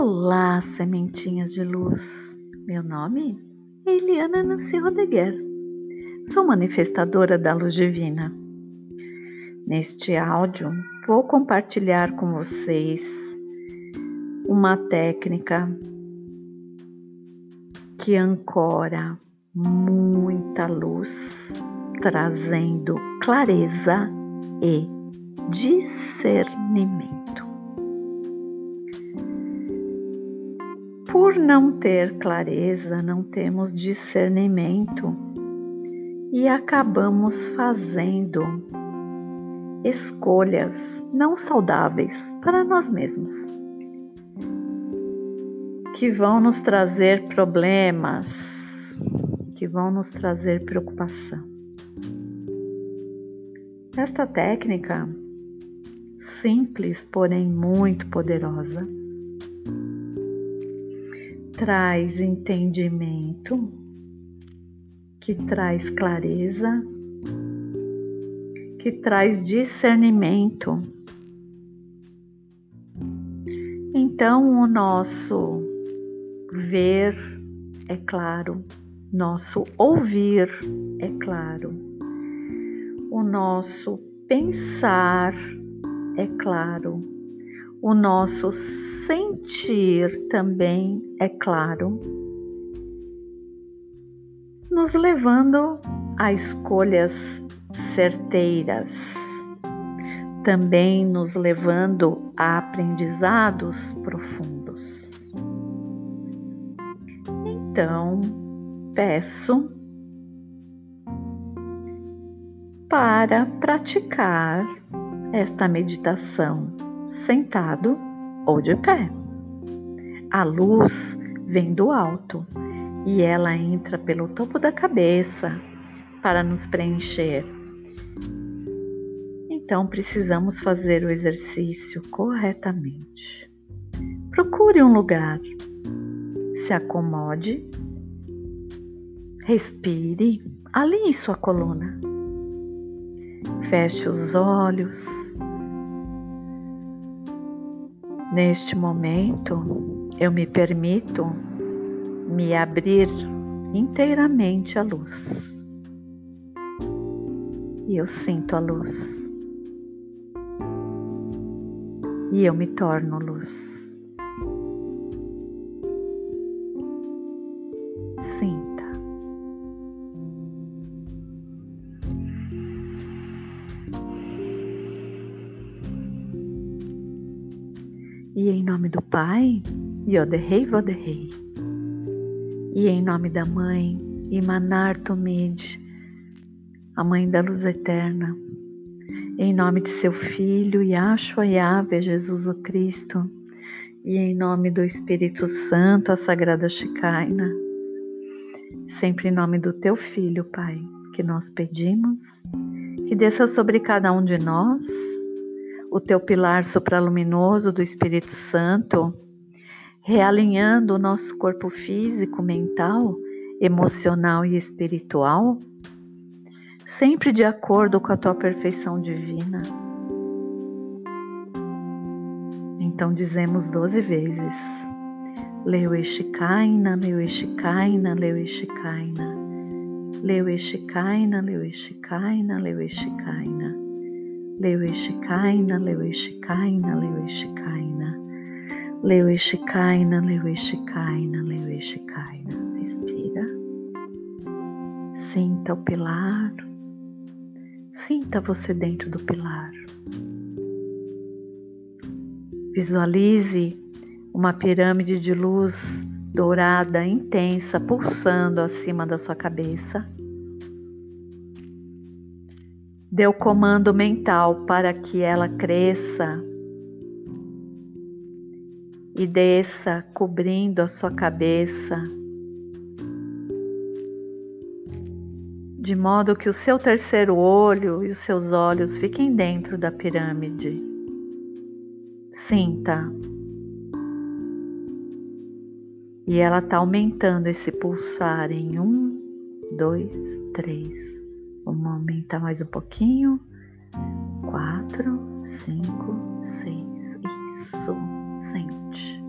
Olá, sementinhas de luz. Meu nome é Eliana Nancy Rodeguer. Sou manifestadora da luz divina. Neste áudio, vou compartilhar com vocês uma técnica que ancora muita luz, trazendo clareza e discernimento. Por não ter clareza, não temos discernimento e acabamos fazendo escolhas não saudáveis para nós mesmos, que vão nos trazer problemas, que vão nos trazer preocupação. Esta técnica, simples, porém muito poderosa, traz entendimento, que traz clareza, que traz discernimento. Então, o nosso ver é claro, nosso ouvir é claro, o nosso pensar é claro, o nosso sentir também, é claro, nos levando a escolhas certeiras, também nos levando a aprendizados profundos. Então, peço para praticar esta meditação sentado ou de pé. A luz vem do alto e ela entra pelo topo da cabeça para nos preencher. Então precisamos fazer o exercício corretamente. Procure um lugar, se acomode, respire, alinhe sua coluna. Feche os olhos Neste momento, eu me permito me abrir inteiramente à luz. E eu sinto a luz. E eu me torno luz. Sim. E em nome do Pai, Yoderrei Voderrei. E em nome da Mãe, Imanar Tomide, a Mãe da Luz Eterna. Em nome de seu Filho, Yahshua Yahvé, Jesus o Cristo. E em nome do Espírito Santo, a Sagrada Shekinah. Sempre em nome do teu Filho, Pai, que nós pedimos, que desça sobre cada um de nós o teu pilar supraluminoso do Espírito Santo, realinhando o nosso corpo físico, mental, emocional e espiritual, sempre de acordo com a tua perfeição divina. Então dizemos doze vezes: Leu Eshikaina, Leu Eshikaina, Leu Eshikaina, Leu Eshikaina, Leu Eshikaina, Leu Eshikaina. Leueshikaina, Leueshikaina, Leueshikaina. Leueshikaina, Leueshikaina, Leueshikaina. Respira. Sinta o pilar. Sinta você dentro do pilar. Visualize uma pirâmide de luz dourada intensa pulsando acima da sua cabeça deu comando mental para que ela cresça e desça cobrindo a sua cabeça, de modo que o seu terceiro olho e os seus olhos fiquem dentro da pirâmide. Sinta. E ela está aumentando esse pulsar em um, dois, três, Vamos aumentar mais um pouquinho. Quatro, cinco, seis. Isso. Sente.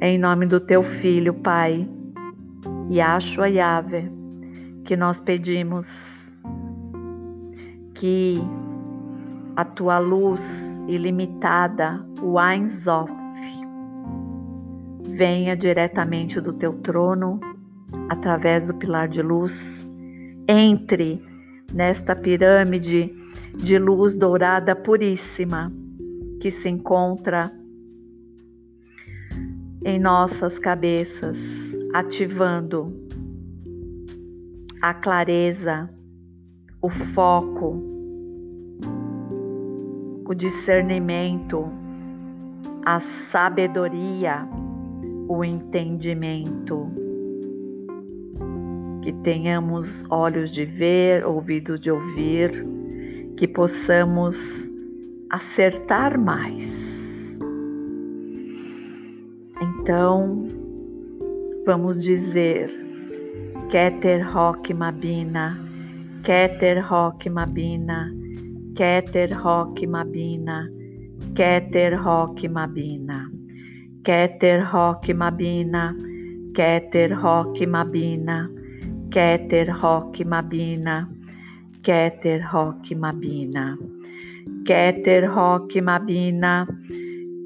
em nome do teu filho, Pai, Yahshua Yahweh, que nós pedimos que a tua luz ilimitada, o Ein Sof, venha diretamente do teu trono, através do pilar de luz, entre nesta pirâmide de luz dourada puríssima que se encontra em nossas cabeças, ativando a clareza, o foco, o discernimento, a sabedoria, o entendimento. Que tenhamos olhos de ver, ouvidos de ouvir, que possamos acertar mais. Então, vamos dizer Keter Rock Mabina, Keter Rock Mabina, Keter Rock Mabina, Keter Rock Mabina, Keter Rock Mabina, Keter Rock Mabina, Keter Rock Mabina, Keter Rock Mabina, Keter Rock Mabina,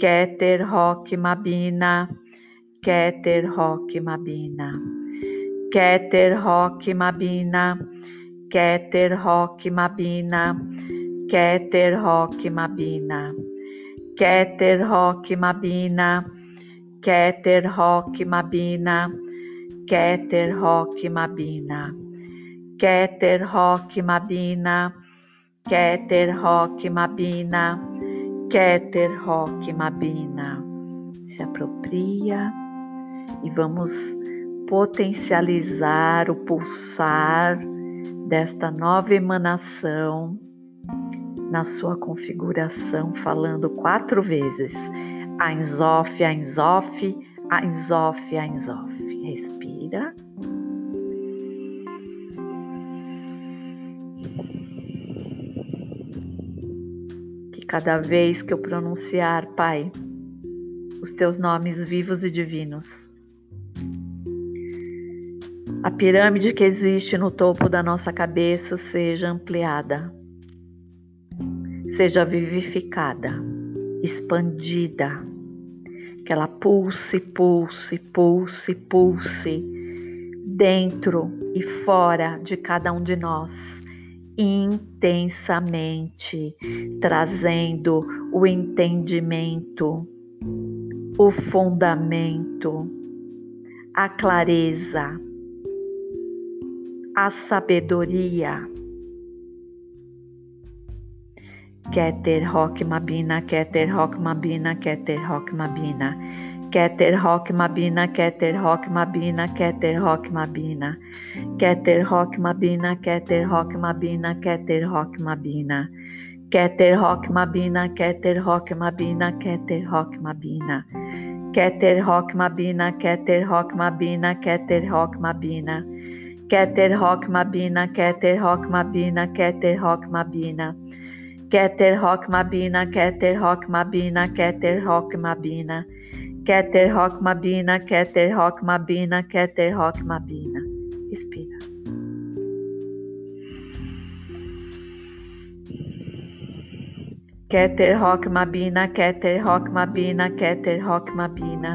Keter Rock Mabina, Keter Rock Mabina, Keter Rock Mabina, Keter Rock Mabina, Keter Rock Mabina, Keter Rock Mabina, Keter Rock Mabina, Keter Rock Mabina, Keter Rock Mabina, Keter Rock Mabina, Keter Rock Mabina. Se apropria e vamos potencializar o pulsar desta nova emanação na sua configuração, falando quatro vezes: Ainzof, Ainzof, Ainzof, Ainzof. Respira. Cada vez que eu pronunciar, Pai, os teus nomes vivos e divinos, a pirâmide que existe no topo da nossa cabeça seja ampliada, seja vivificada, expandida, que ela pulse, pulse, pulse, pulse dentro e fora de cada um de nós, intensamente, trazendo o entendimento, o fundamento, a clareza a sabedoria. Keter Rock Mabina, Keter Rock Mabina, Keter Rock Mabina. Keter Rock Mabina, Keter Rock Mabina, Keter Rock Mabina. Keter Rock Mabina, Keter Rock Mabina, Keter Rock Mabina. Keter Rock Mabina, Keter Rock Mabina, Keter Rock Mabina. Keter Rock Mabina, Keter Rock Mabina, Keter Rock Mabina. Keter Rock Mabina, Keter Rock Mabina, Keter Rock Mabina. Keter Rock Mabina, Keter Rock Mabina, Keter Mabina. Keter Mabina, Keter Rock Mabina, Keter Rock Mabina. Respira. Keter Mabina, Keter Mabina, Keter Mabina.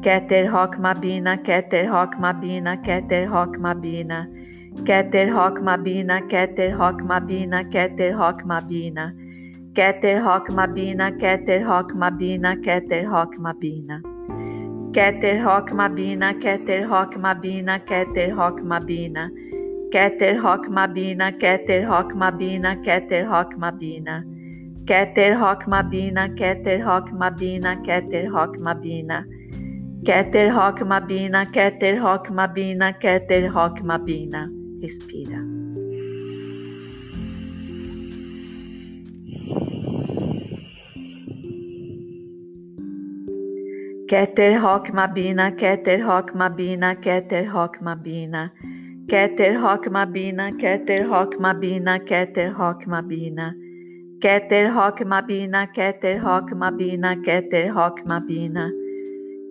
Keter Mabina, Keter Mabina, Keter Mabina. Keter Rock Mabina, Keter Rock Mabina, Keter Rock Mabina. Keter Rock Mabina, Keter Rock Mabina, Keter Rock Mabina. Keter Rock Mabina, Keter Rock Mabina, Keter Rock Mabina. Keter Rock Mabina, Keter Rock Mabina, Keter Rock Mabina. Keter Rock Mabina, Keter Rock Mabina, Keter Rock Mabina. Keter Rock Mabina, Keter Rock Mabina, Keter Rock Mabina. Respira. Keter Rock Mabina, Keter Rock Mabina, Keter Rock Mabina. Keter Rock Mabina, Keter Rock Mabina, Keter Rock Mabina. Keter Rock Mabina, Keter Rock Mabina, Keter Rock Mabina.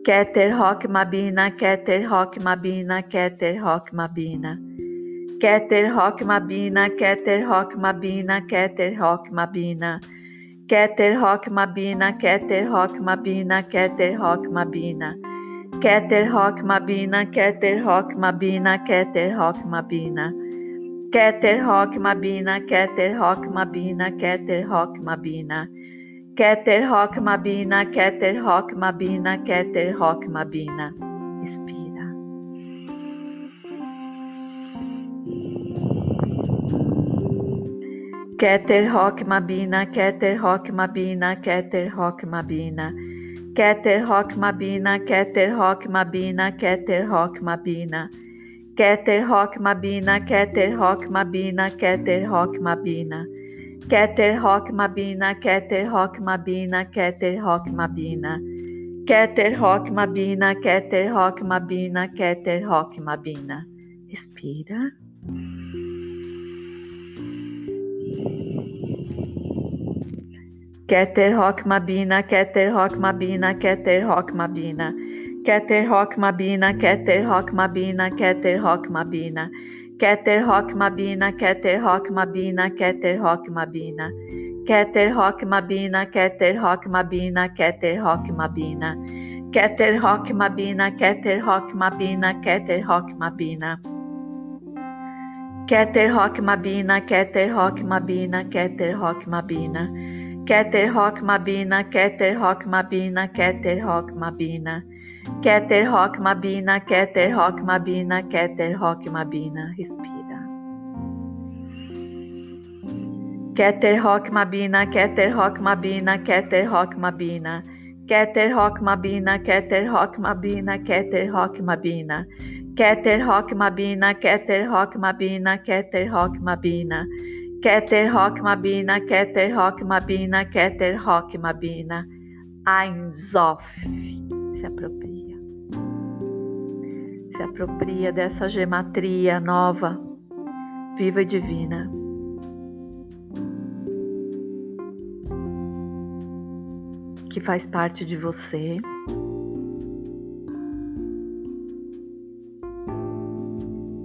Keter Rock Mabina, Keter Rock Mabina, Keter Rock Mabina. Keter Mabina, Keter Mabina, Keter Mabina. Keter Mabina, Keter Mabina, Keter Mabina. Keter Mabina, Keter Mabina, Keter Mabina. Keter Mabina, Keter Mabina, Keter Mabina. Keter Mabina, Keter Mabina, Keter Mabina. Expira. Keter Rock Mabina, Keter Rock Mabina, Keter Rock Mabina. Keter Rock Mabina, Keter Rock Mabina, Keter Rock Mabina. Keter Rock Mabina, Keter Rock Mabina, Keter Rock Mabina. Keter Rock Mabina, Keter Rock Mabina, Keter Rock Mabina. Keter Rock Mabina, Keter Rock Mabina, Keter Rock Mabina. Respira. Keter Mabina, Keter Mabina, Keter Mabina. Keter Mabina, Keter Mabina, Keter Mabina. Keter Mabina, Keter Mabina, Keter Mabina. Keter Mabina, Keter Mabina, Keter Mabina. Keter Mabina, Keter Mabina, Keter Mabina. Keter Rock Mabina, Keter Rock Mabina, Keter Rock Mabina. Keter Rock Mabina, Keter Rock Mabina, Keter Rock Mabina. Keter Rock Mabina, Keter Rock Mabina, Keter Rock Mabina. Respira. Keter Rock Mabina, Keter Rock Mabina, Keter Rock Mabina. Keter Rock Mabina, Keter Rock Mabina, Keter Rock Mabina. Keter Rock Mabina, Keter Rock Mabina, Keter Rock Mabina. Keter Rock Mabina, Keter Rock Mabina, Keter Rock Mabina. Ainzof se apropria. Se apropria dessa gematria nova, viva e divina. Que faz parte de você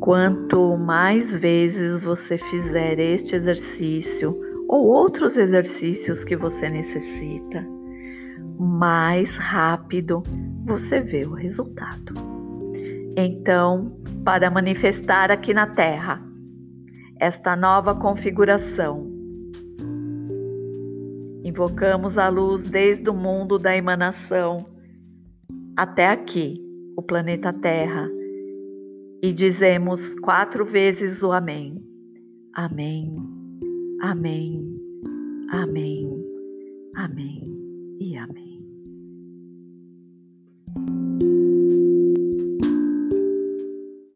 Quanto mais vezes você fizer este exercício ou outros exercícios que você necessita, mais rápido você vê o resultado. Então, para manifestar aqui na Terra esta nova configuração, invocamos a luz desde o mundo da emanação até aqui, o planeta Terra e dizemos quatro vezes o Amém. Amém, Amém, Amém, Amém e Amém.